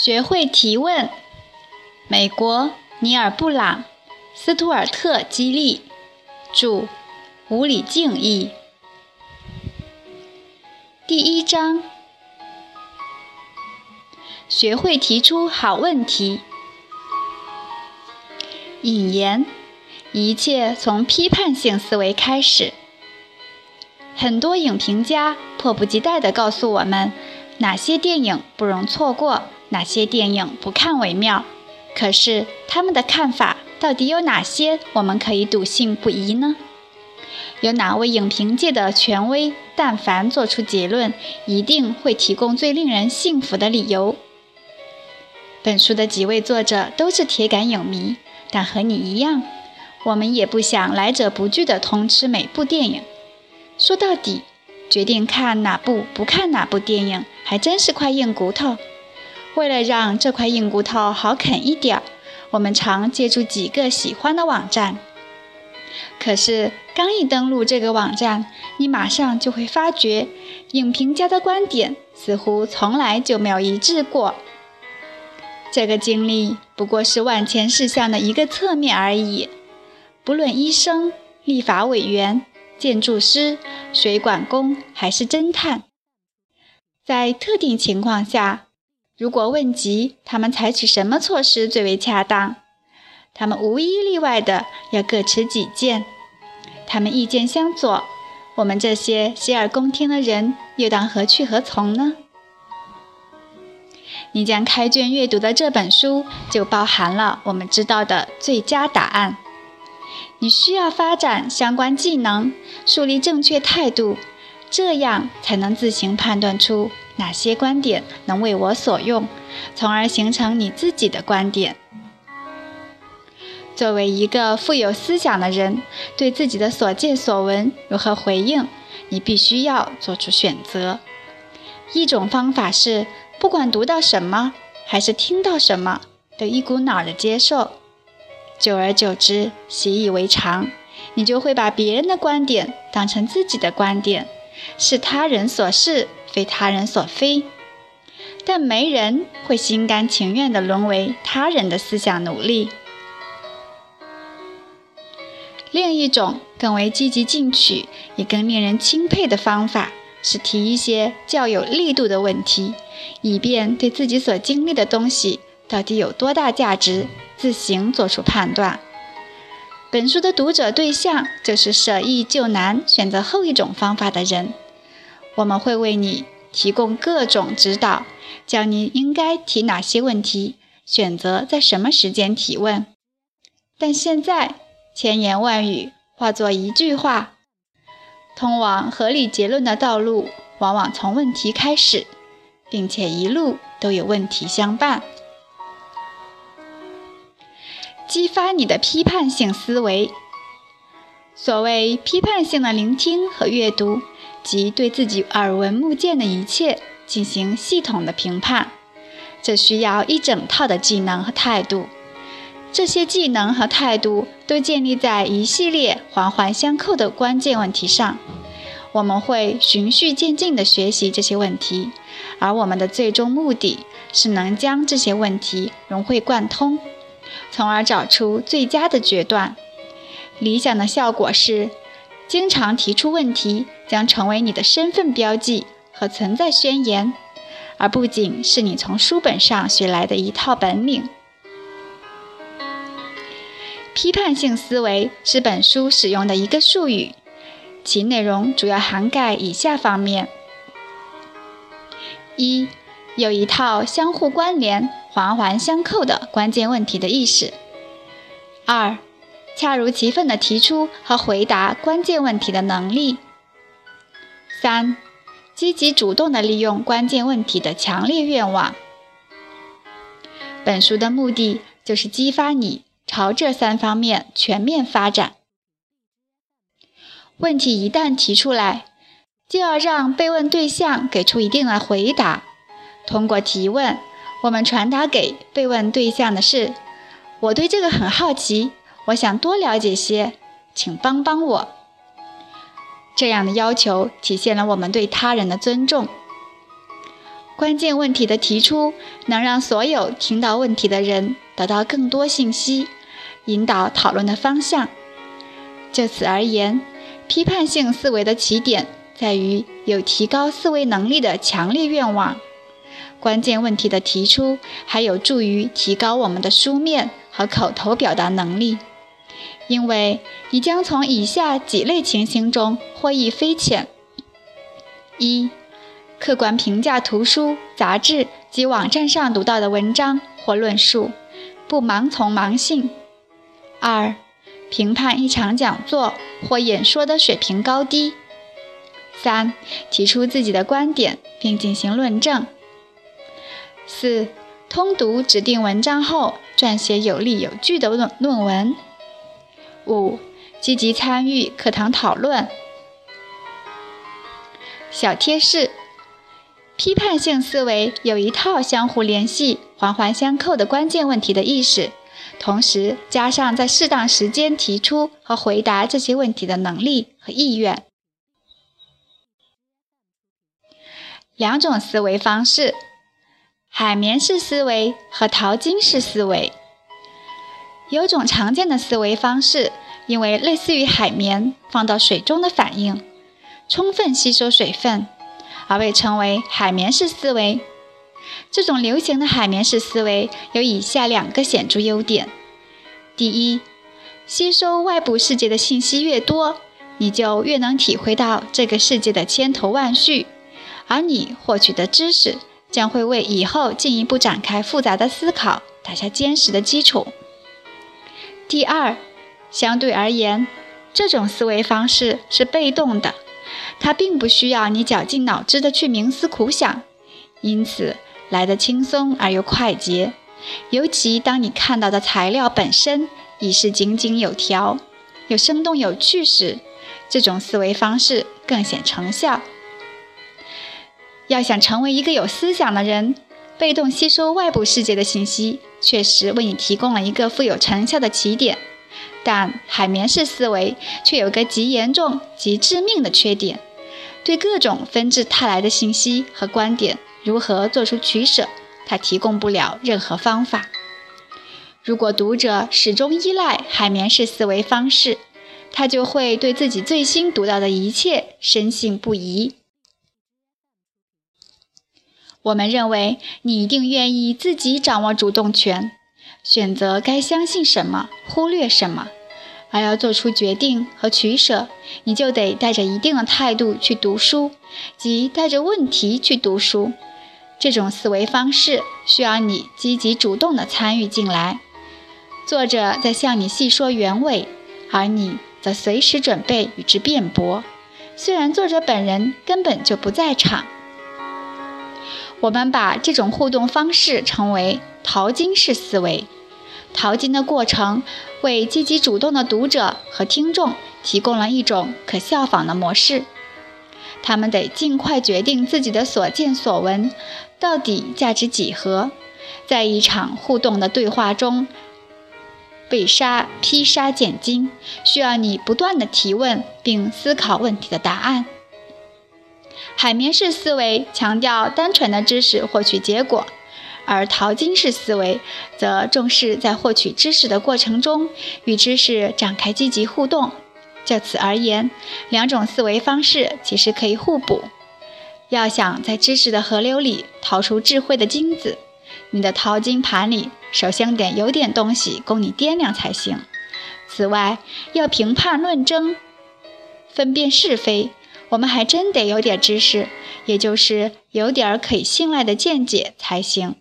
学会提问。美国尼尔·布朗、斯图尔特·基利著，吴礼敬译。第一章：学会提出好问题。引言：一切从批判性思维开始。很多影评家迫不及待地告诉我们，哪些电影不容错过。哪些电影不看为妙？可是他们的看法到底有哪些我们可以笃信不疑呢？有哪位影评界的权威，但凡做出结论，一定会提供最令人信服的理由？本书的几位作者都是铁杆影迷，但和你一样，我们也不想来者不拒地通吃每部电影。说到底，决定看哪部不看哪部电影，还真是块硬骨头。为了让这块硬骨头好啃一点儿，我们常借助几个喜欢的网站。可是刚一登录这个网站，你马上就会发觉，影评家的观点似乎从来就没有一致过。这个经历不过是万千事项的一个侧面而已。不论医生、立法委员、建筑师、水管工还是侦探，在特定情况下。如果问及他们采取什么措施最为恰当，他们无一例外的要各持己见。他们意见相左，我们这些洗耳恭听的人又当何去何从呢？你将开卷阅读的这本书就包含了我们知道的最佳答案。你需要发展相关技能，树立正确态度，这样才能自行判断出。哪些观点能为我所用，从而形成你自己的观点？作为一个富有思想的人，对自己的所见所闻如何回应，你必须要做出选择。一种方法是，不管读到什么，还是听到什么，都一股脑的接受。久而久之，习以为常，你就会把别人的观点当成自己的观点，是他人所是。非他人所非，但没人会心甘情愿地沦为他人的思想奴隶。另一种更为积极进取，也更令人钦佩的方法，是提一些较有力度的问题，以便对自己所经历的东西到底有多大价值，自行做出判断。本书的读者对象就是舍易就难，选择后一种方法的人。我们会为你提供各种指导，教你应该提哪些问题，选择在什么时间提问。但现在，千言万语化作一句话：通往合理结论的道路，往往从问题开始，并且一路都有问题相伴。激发你的批判性思维。所谓批判性的聆听和阅读。即对自己耳闻目见的一切进行系统的评判，这需要一整套的技能和态度。这些技能和态度都建立在一系列环环相扣的关键问题上。我们会循序渐进地学习这些问题，而我们的最终目的是能将这些问题融会贯通，从而找出最佳的决断。理想的效果是。经常提出问题将成为你的身份标记和存在宣言，而不仅是你从书本上学来的一套本领。批判性思维是本书使用的一个术语，其内容主要涵盖以下方面：一、有一套相互关联、环环相扣的关键问题的意识；二、恰如其分地提出和回答关键问题的能力。三、积极主动地利用关键问题的强烈愿望。本书的目的就是激发你朝这三方面全面发展。问题一旦提出来，就要让被问对象给出一定的回答。通过提问，我们传达给被问对象的是：我对这个很好奇。我想多了解些，请帮帮我。这样的要求体现了我们对他人的尊重。关键问题的提出能让所有听到问题的人得到更多信息，引导讨论的方向。就此而言，批判性思维的起点在于有提高思维能力的强烈愿望。关键问题的提出还有助于提高我们的书面和口头表达能力，因为你将从以下几类情形中获益匪浅：一。客观评价图书、杂志及网站上读到的文章或论述，不盲从盲信。二、评判一场讲座或演说的水平高低。三、提出自己的观点并进行论证。四、通读指定文章后，撰写有理有据的论论文。五、积极参与课堂讨论。小贴士。批判性思维有一套相互联系、环环相扣的关键问题的意识，同时加上在适当时间提出和回答这些问题的能力和意愿。两种思维方式：海绵式思维和淘金式思维。有种常见的思维方式，因为类似于海绵放到水中的反应，充分吸收水分。而被称为海绵式思维。这种流行的海绵式思维有以下两个显著优点：第一，吸收外部世界的信息越多，你就越能体会到这个世界的千头万绪，而你获取的知识将会为以后进一步展开复杂的思考打下坚实的基础。第二，相对而言，这种思维方式是被动的。它并不需要你绞尽脑汁的去冥思苦想，因此来得轻松而又快捷。尤其当你看到的材料本身已是井井有条、有生动有趣时，这种思维方式更显成效。要想成为一个有思想的人，被动吸收外部世界的信息确实为你提供了一个富有成效的起点，但海绵式思维却有个极严重、极致命的缺点。对各种纷至沓来的信息和观点如何做出取舍，他提供不了任何方法。如果读者始终依赖海绵式思维方式，他就会对自己最新读到的一切深信不疑。我们认为你一定愿意自己掌握主动权，选择该相信什么，忽略什么。而要做出决定和取舍，你就得带着一定的态度去读书，即带着问题去读书。这种思维方式需要你积极主动地参与进来。作者在向你细说原委，而你则随时准备与之辩驳。虽然作者本人根本就不在场，我们把这种互动方式称为淘金式思维。淘金的过程为积极主动的读者和听众提供了一种可效仿的模式。他们得尽快决定自己的所见所闻到底价值几何，在一场互动的对话中被杀劈杀拣金，需要你不断的提问并思考问题的答案。海绵式思维强调单纯的知识获取结果。而淘金式思维则重视在获取知识的过程中与知识展开积极互动。就此而言，两种思维方式其实可以互补。要想在知识的河流里淘出智慧的金子，你的淘金盘里首先得有点东西供你掂量才行。此外，要评判论争、分辨是非，我们还真得有点知识，也就是有点可以信赖的见解才行。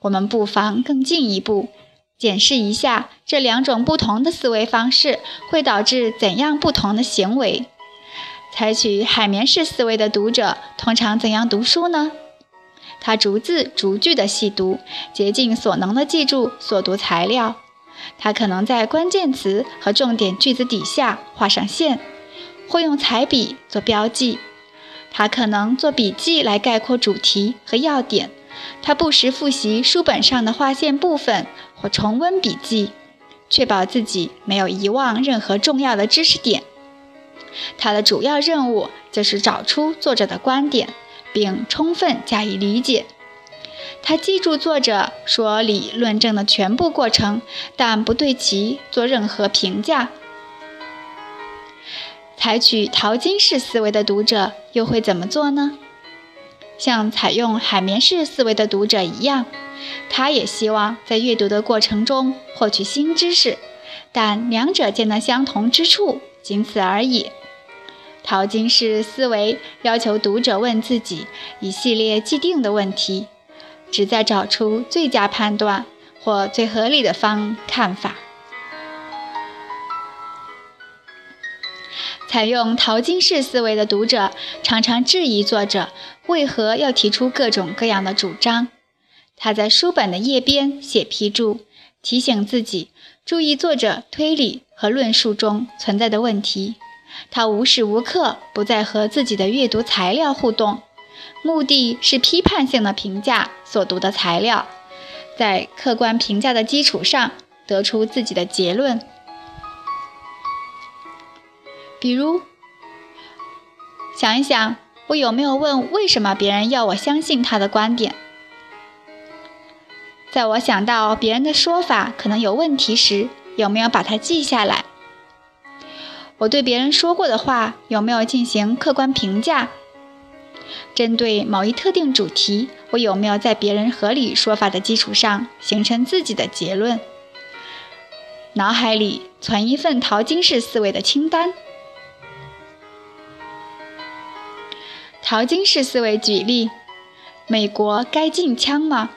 我们不妨更进一步检视一下这两种不同的思维方式会导致怎样不同的行为。采取海绵式思维的读者通常怎样读书呢？他逐字逐句地细读，竭尽所能地记住所读材料。他可能在关键词和重点句子底下画上线，或用彩笔做标记。他可能做笔记来概括主题和要点。他不时复习书本上的划线部分或重温笔记，确保自己没有遗忘任何重要的知识点。他的主要任务就是找出作者的观点，并充分加以理解。他记住作者说理论证的全部过程，但不对其做任何评价。采取淘金式思维的读者又会怎么做呢？像采用海绵式思维的读者一样，他也希望在阅读的过程中获取新知识，但两者间的相同之处仅此而已。淘金式思维要求读者问自己一系列既定的问题。旨在找出最佳判断或最合理的方看法。采用淘金式思维的读者常常质疑作者为何要提出各种各样的主张。他在书本的页边写批注，提醒自己注意作者推理和论述中存在的问题。他无时无刻不在和自己的阅读材料互动。目的是批判性的评价所读的材料，在客观评价的基础上得出自己的结论。比如，想一想，我有没有问为什么别人要我相信他的观点？在我想到别人的说法可能有问题时，有没有把它记下来？我对别人说过的话有没有进行客观评价？针对某一特定主题，我有没有在别人合理说法的基础上形成自己的结论？脑海里存一份淘金式思维的清单。淘金式思维举例：美国该禁枪吗？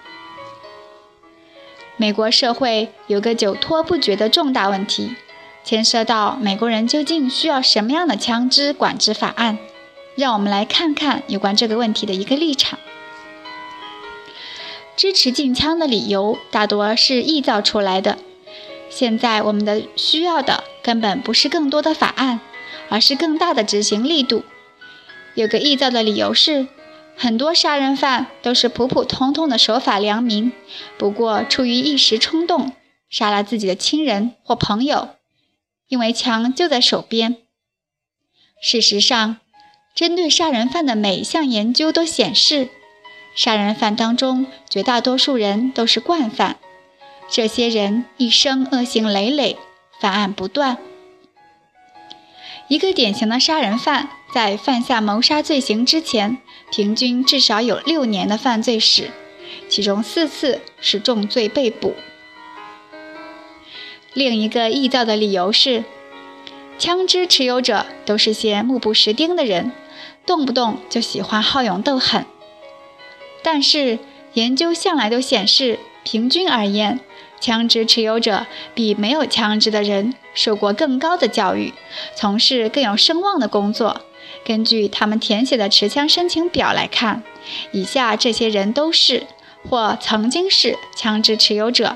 美国社会有个久拖不决的重大问题，牵涉到美国人究竟需要什么样的枪支管制法案。让我们来看看有关这个问题的一个立场。支持禁枪的理由大多是臆造出来的。现在我们的需要的根本不是更多的法案，而是更大的执行力度。有个臆造的理由是，很多杀人犯都是普普通通的守法良民，不过出于一时冲动，杀了自己的亲人或朋友，因为枪就在手边。事实上，针对杀人犯的每一项研究都显示，杀人犯当中绝大多数人都是惯犯，这些人一生恶行累累，犯案不断。一个典型的杀人犯在犯下谋杀罪行之前，平均至少有六年的犯罪史，其中四次是重罪被捕。另一个臆造的理由是，枪支持有者都是些目不识丁的人。动不动就喜欢好勇斗狠，但是研究向来都显示，平均而言，枪支持有者比没有枪支的人受过更高的教育，从事更有声望的工作。根据他们填写的持枪申请表来看，以下这些人都是或曾经是枪支持有者：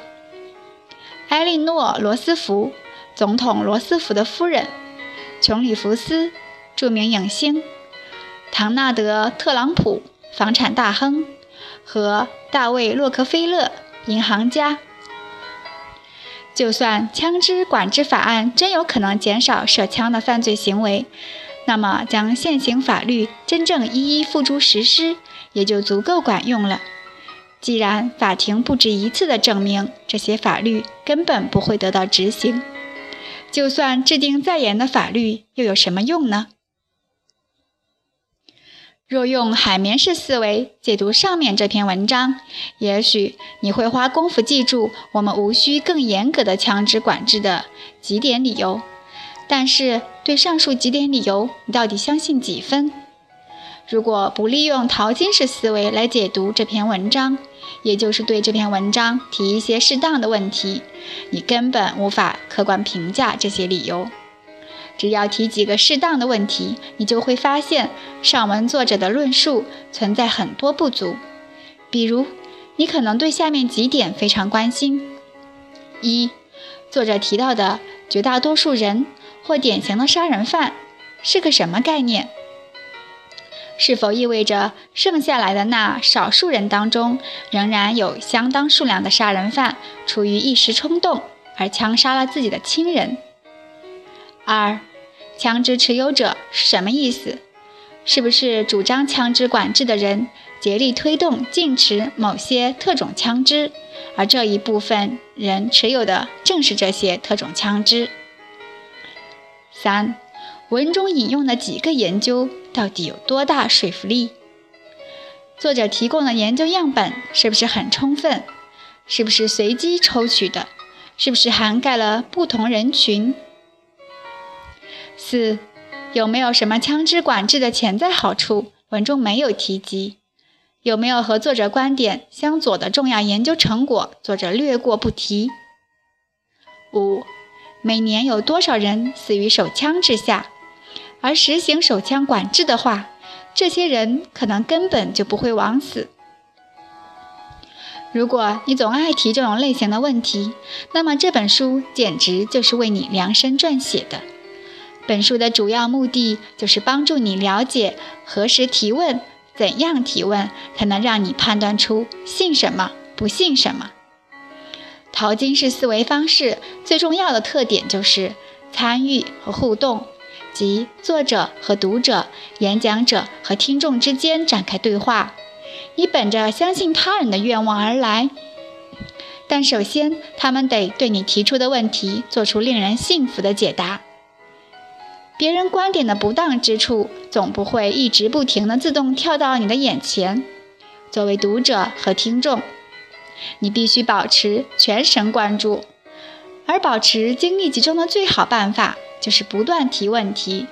埃莉诺·罗斯福，总统罗斯福的夫人；琼·里弗斯，著名影星。唐纳德·特朗普，房产大亨，和大卫·洛克菲勒，银行家。就算枪支管制法案真有可能减少涉枪的犯罪行为，那么将现行法律真正一一付诸实施，也就足够管用了。既然法庭不止一次地证明这些法律根本不会得到执行，就算制定再严的法律，又有什么用呢？若用海绵式思维解读上面这篇文章，也许你会花功夫记住我们无需更严格的枪支管制的几点理由。但是，对上述几点理由，你到底相信几分？如果不利用淘金式思维来解读这篇文章，也就是对这篇文章提一些适当的问题，你根本无法客观评价这些理由。只要提几个适当的问题，你就会发现上文作者的论述存在很多不足。比如，你可能对下面几点非常关心：一、作者提到的绝大多数人或典型的杀人犯是个什么概念？是否意味着剩下来的那少数人当中，仍然有相当数量的杀人犯出于一时冲动而枪杀了自己的亲人？二、枪支持有者是什么意思？是不是主张枪支管制的人竭力推动禁持某些特种枪支，而这一部分人持有的正是这些特种枪支。三，文中引用的几个研究到底有多大说服力？作者提供的研究样本是不是很充分？是不是随机抽取的？是不是涵盖了不同人群？四，有没有什么枪支管制的潜在好处？文中没有提及。有没有和作者观点相左的重要研究成果？作者略过不提。五。每年有多少人死于手枪之下？而实行手枪管制的话，这些人可能根本就不会枉死。如果你总爱提这种类型的问题，那么这本书简直就是为你量身撰写的。本书的主要目的就是帮助你了解何时提问、怎样提问，才能让你判断出信什么、不信什么。淘金式思维方式最重要的特点就是参与和互动，即作者和读者、演讲者和听众之间展开对话，你本着相信他人的愿望而来。但首先，他们得对你提出的问题做出令人信服的解答。别人观点的不当之处，总不会一直不停地自动跳到你的眼前。作为读者和听众。你必须保持全神贯注，而保持精力集中的最好办法就是不断提问题。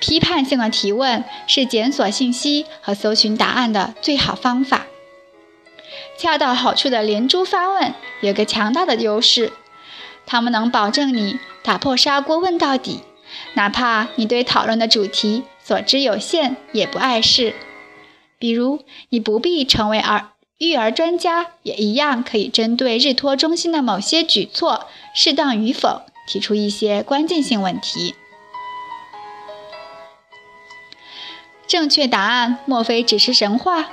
批判性的提问是检索信息和搜寻答案的最好方法。恰到好处的连珠发问有个强大的优势，它们能保证你打破砂锅问到底，哪怕你对讨论的主题所知有限，也不碍事。比如，你不必成为儿。育儿专家也一样可以针对日托中心的某些举措适当与否提出一些关键性问题。正确答案莫非只是神话？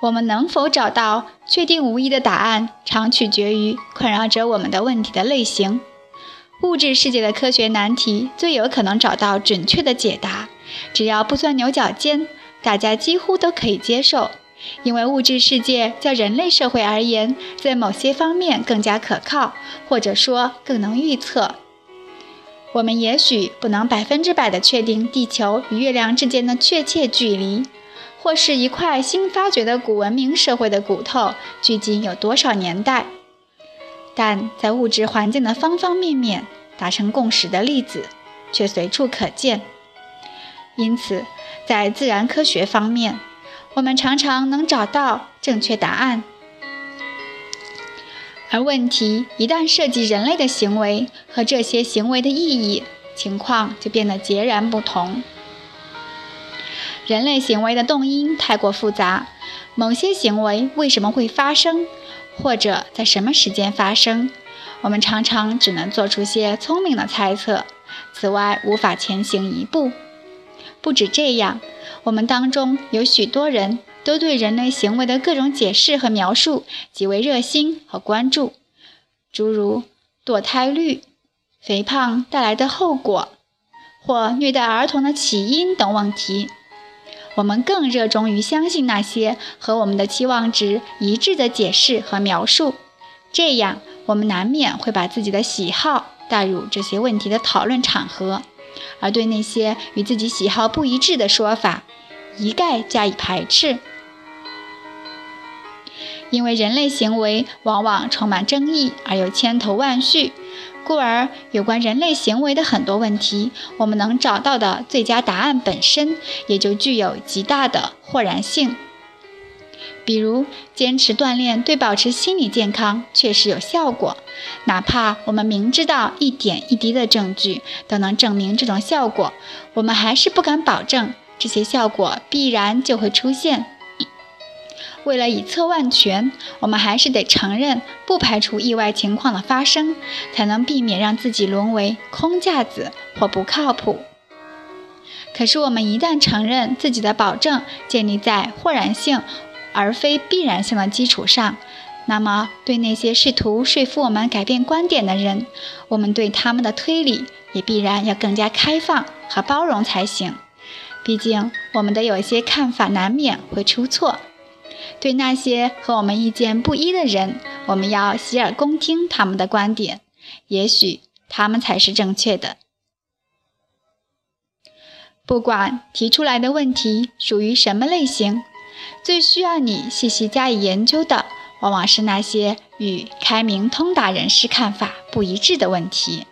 我们能否找到确定无疑的答案，常取决于困扰着我们的问题的类型。物质世界的科学难题最有可能找到准确的解答，只要不钻牛角尖，大家几乎都可以接受。因为物质世界较人类社会而言，在某些方面更加可靠，或者说更能预测。我们也许不能百分之百地确定地球与月亮之间的确切距离，或是一块新发掘的古文明社会的骨头距今有多少年代，但在物质环境的方方面面达成共识的例子却随处可见。因此，在自然科学方面，我们常常能找到正确答案，而问题一旦涉及人类的行为和这些行为的意义，情况就变得截然不同。人类行为的动因太过复杂，某些行为为什么会发生，或者在什么时间发生，我们常常只能做出些聪明的猜测，此外无法前行一步。不止这样。我们当中有许多人都对人类行为的各种解释和描述极为热心和关注，诸如堕胎率、肥胖带来的后果或虐待儿童的起因等问题。我们更热衷于相信那些和我们的期望值一致的解释和描述，这样我们难免会把自己的喜好带入这些问题的讨论场合。而对那些与自己喜好不一致的说法，一概加以排斥。因为人类行为往往充满争议而又千头万绪，故而有关人类行为的很多问题，我们能找到的最佳答案本身也就具有极大的豁然性。比如，坚持锻炼对保持心理健康确实有效果，哪怕我们明知道一点一滴的证据都能证明这种效果，我们还是不敢保证这些效果必然就会出现。为了以策万全，我们还是得承认不排除意外情况的发生，才能避免让自己沦为空架子或不靠谱。可是，我们一旦承认自己的保证建立在豁然性，而非必然性的基础上，那么对那些试图说服我们改变观点的人，我们对他们的推理也必然要更加开放和包容才行。毕竟，我们的有些看法难免会出错。对那些和我们意见不一的人，我们要洗耳恭听他们的观点，也许他们才是正确的。不管提出来的问题属于什么类型，最需要你细细加以研究的，往往是那些与开明通达人士看法不一致的问题。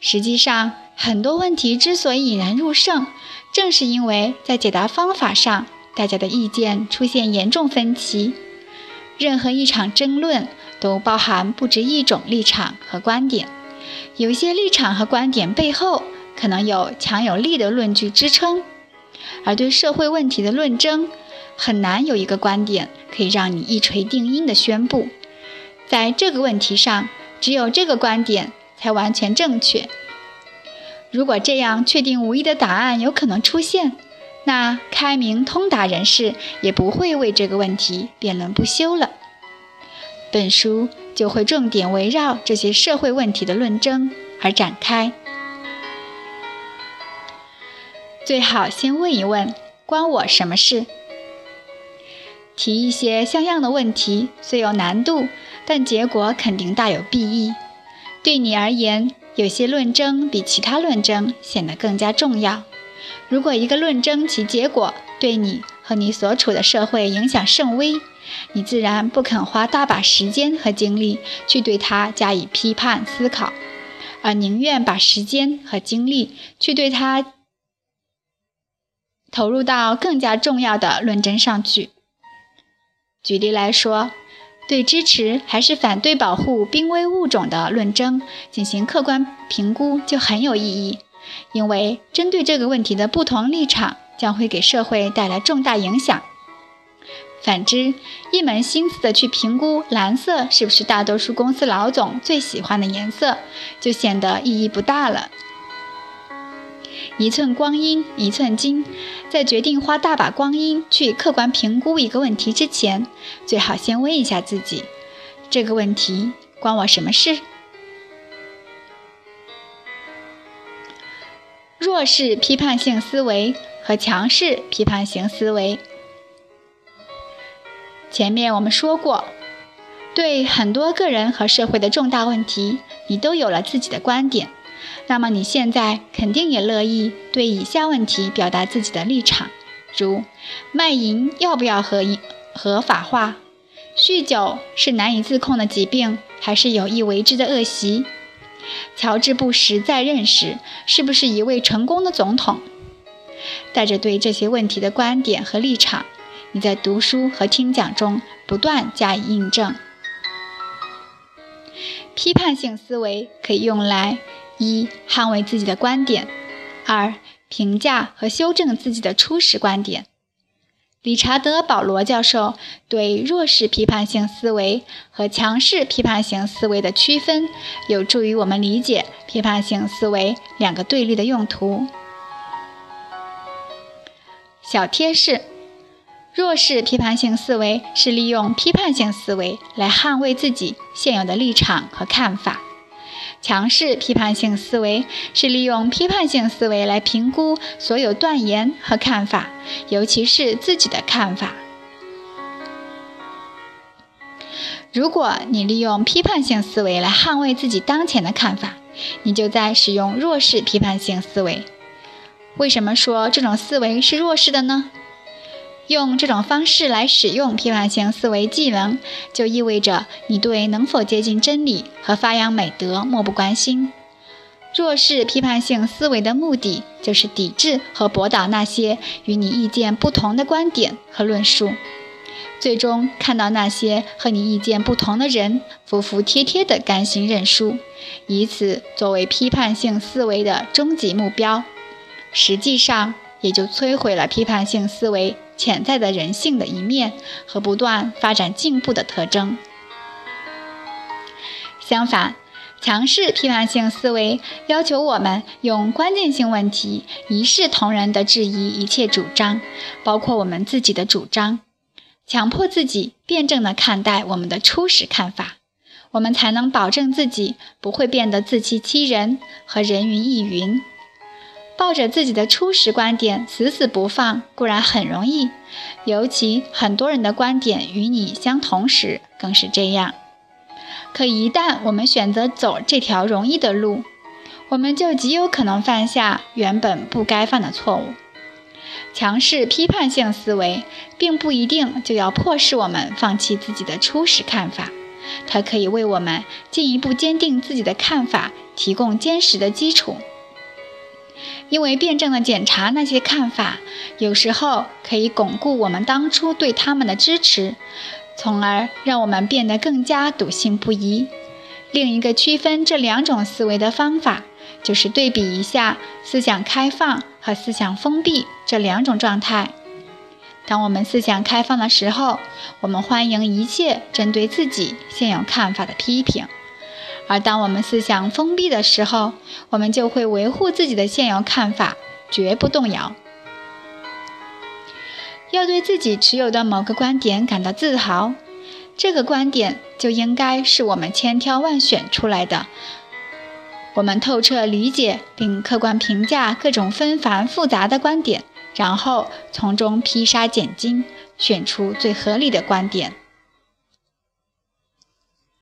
实际上，很多问题之所以引人入胜，正是因为在解答方法上，大家的意见出现严重分歧。任何一场争论都包含不止一种立场和观点，有些立场和观点背后。可能有强有力的论据支撑，而对社会问题的论争，很难有一个观点可以让你一锤定音的宣布，在这个问题上，只有这个观点才完全正确。如果这样确定无疑的答案有可能出现，那开明通达人士也不会为这个问题辩论不休了。本书就会重点围绕这些社会问题的论争而展开。最好先问一问，关我什么事？提一些像样的问题，虽有难度，但结果肯定大有裨益。对你而言，有些论争比其他论争显得更加重要。如果一个论争其结果对你和你所处的社会影响甚微，你自然不肯花大把时间和精力去对它加以批判思考，而宁愿把时间和精力去对它。投入到更加重要的论争上去。举例来说，对支持还是反对保护濒危物种的论争进行客观评估就很有意义，因为针对这个问题的不同立场将会给社会带来重大影响。反之，一门心思的去评估蓝色是不是大多数公司老总最喜欢的颜色，就显得意义不大了。一寸光阴一寸金，在决定花大把光阴去客观评估一个问题之前，最好先问一下自己：这个问题关我什么事？弱势批判性思维和强势批判性思维。前面我们说过，对很多个人和社会的重大问题，你都有了自己的观点。那么你现在肯定也乐意对以下问题表达自己的立场，如卖淫要不要合合法化？酗酒是难以自控的疾病，还是有意为之的恶习？乔治·布什在任时是不是一位成功的总统？带着对这些问题的观点和立场，你在读书和听讲中不断加以印证。批判性思维可以用来。一、捍卫自己的观点；二、评价和修正自己的初始观点。理查德·保罗教授对弱势批判性思维和强势批判性思维的区分，有助于我们理解批判性思维两个对立的用途。小贴士：弱势批判性思维是利用批判性思维来捍卫自己现有的立场和看法。强势批判性思维是利用批判性思维来评估所有断言和看法，尤其是自己的看法。如果你利用批判性思维来捍卫自己当前的看法，你就在使用弱势批判性思维。为什么说这种思维是弱势的呢？用这种方式来使用批判性思维技能，就意味着你对能否接近真理和发扬美德漠不关心。弱势批判性思维的目的就是抵制和驳倒那些与你意见不同的观点和论述，最终看到那些和你意见不同的人服服帖帖地甘心认输，以此作为批判性思维的终极目标。实际上，也就摧毁了批判性思维。潜在的人性的一面和不断发展进步的特征。相反，强势批判性思维要求我们用关键性问题一视同仁地质疑一切主张，包括我们自己的主张。强迫自己辩证地看待我们的初始看法，我们才能保证自己不会变得自欺欺人和人云亦云。抱着自己的初始观点死死不放固然很容易，尤其很多人的观点与你相同时更是这样。可一旦我们选择走这条容易的路，我们就极有可能犯下原本不该犯的错误。强势批判性思维，并不一定就要迫使我们放弃自己的初始看法，它可以为我们进一步坚定自己的看法提供坚实的基础。因为辩证的检查那些看法，有时候可以巩固我们当初对他们的支持，从而让我们变得更加笃信不疑。另一个区分这两种思维的方法。就是对比一下思想开放和思想封闭这两种状态。当我们思想开放的时候，我们欢迎一切针对自己现有看法的批评；而当我们思想封闭的时候，我们就会维护自己的现有看法，绝不动摇。要对自己持有的某个观点感到自豪，这个观点就应该是我们千挑万选出来的。我们透彻理解并客观评价各种纷繁复杂的观点，然后从中披沙拣金，选出最合理的观点。